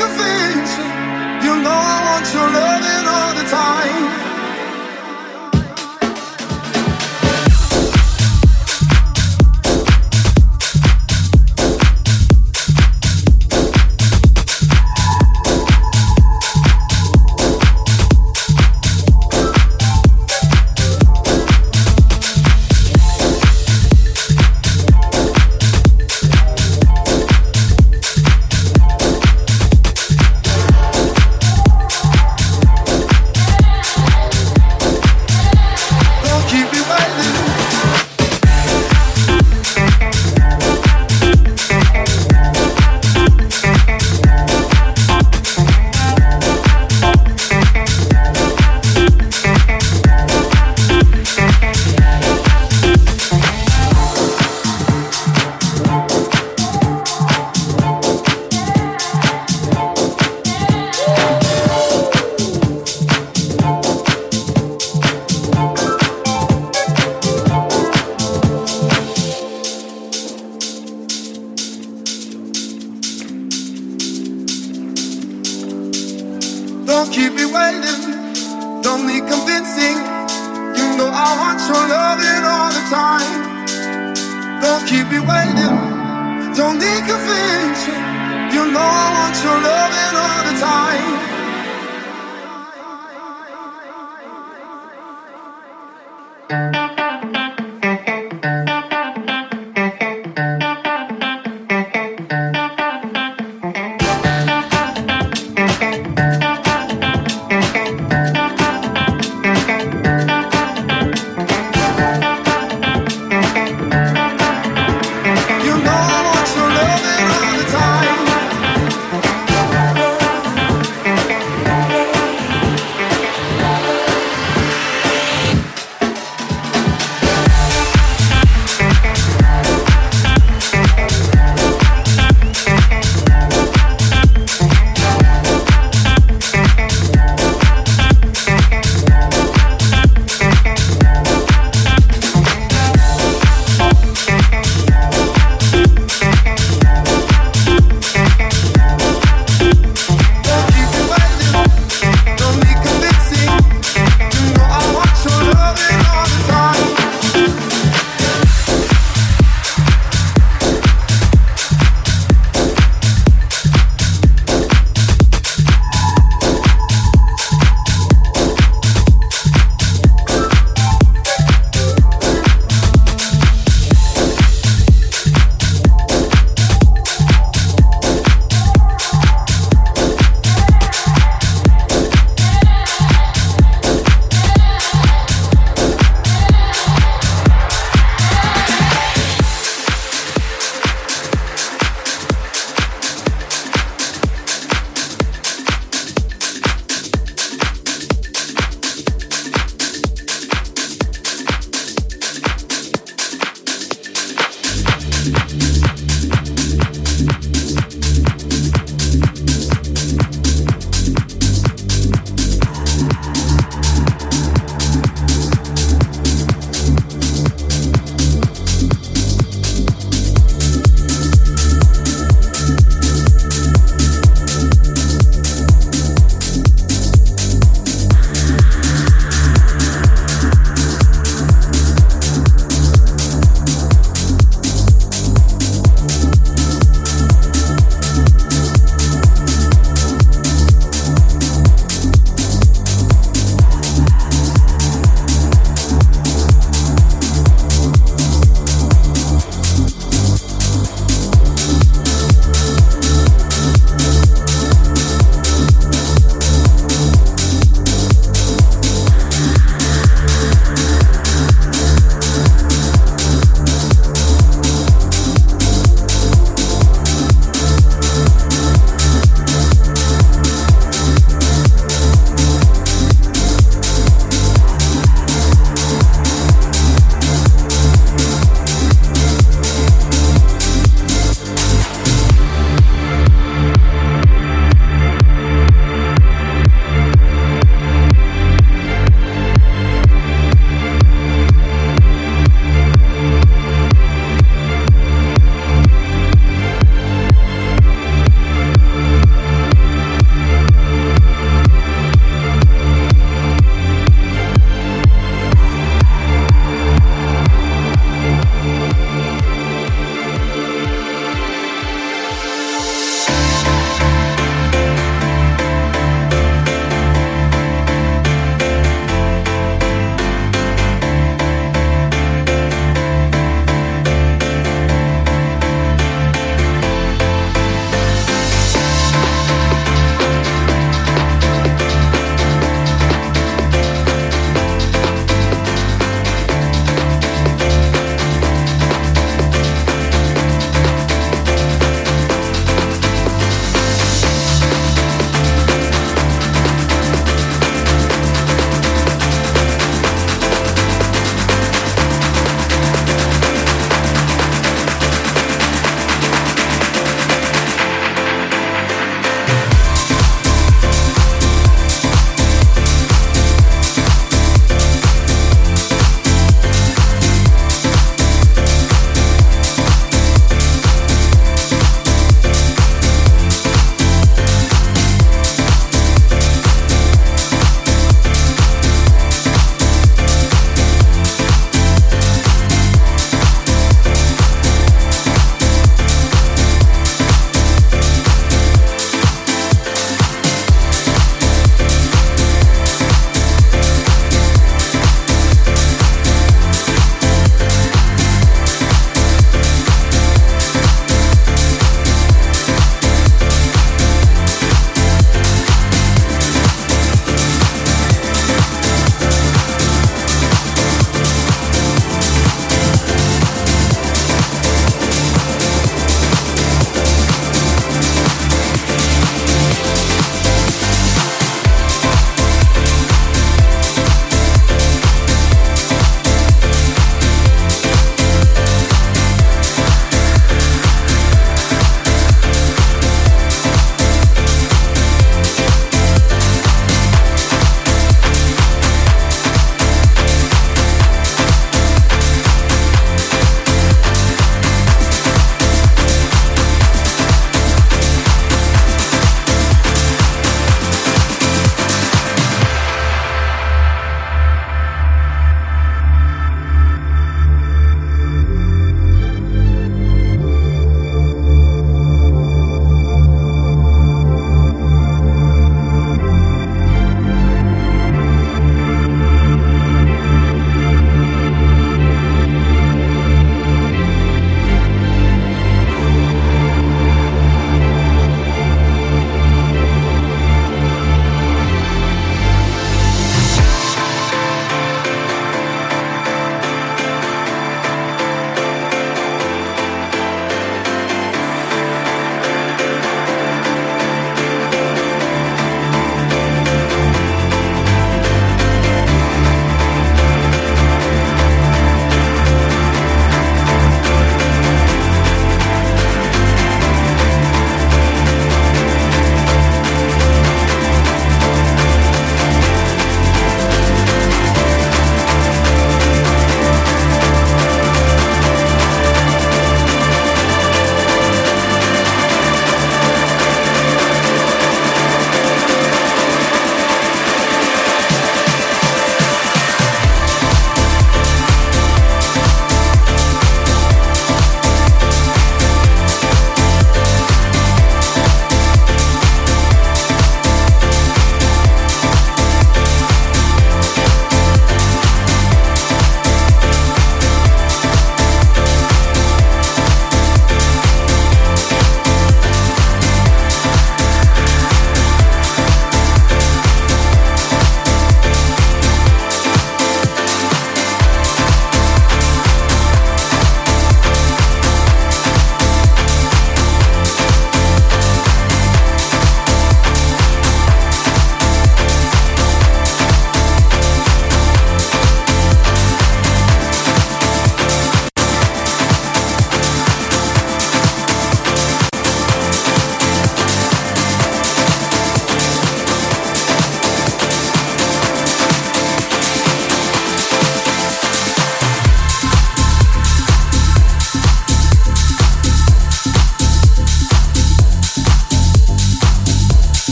convincing. You know I want your loving all the time.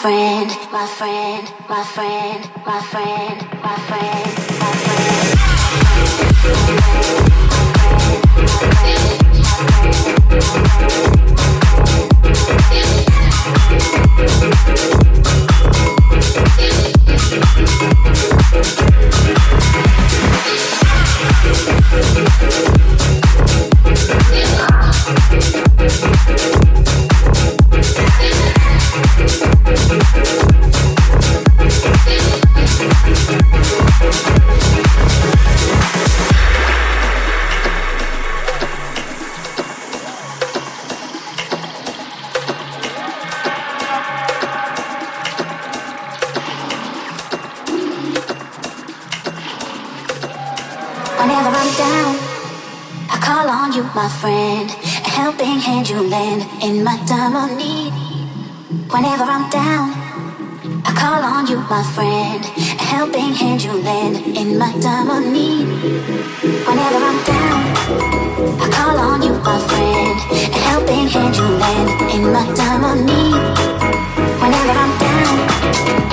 friend, my friend, my friend, my friend, my friend. Thank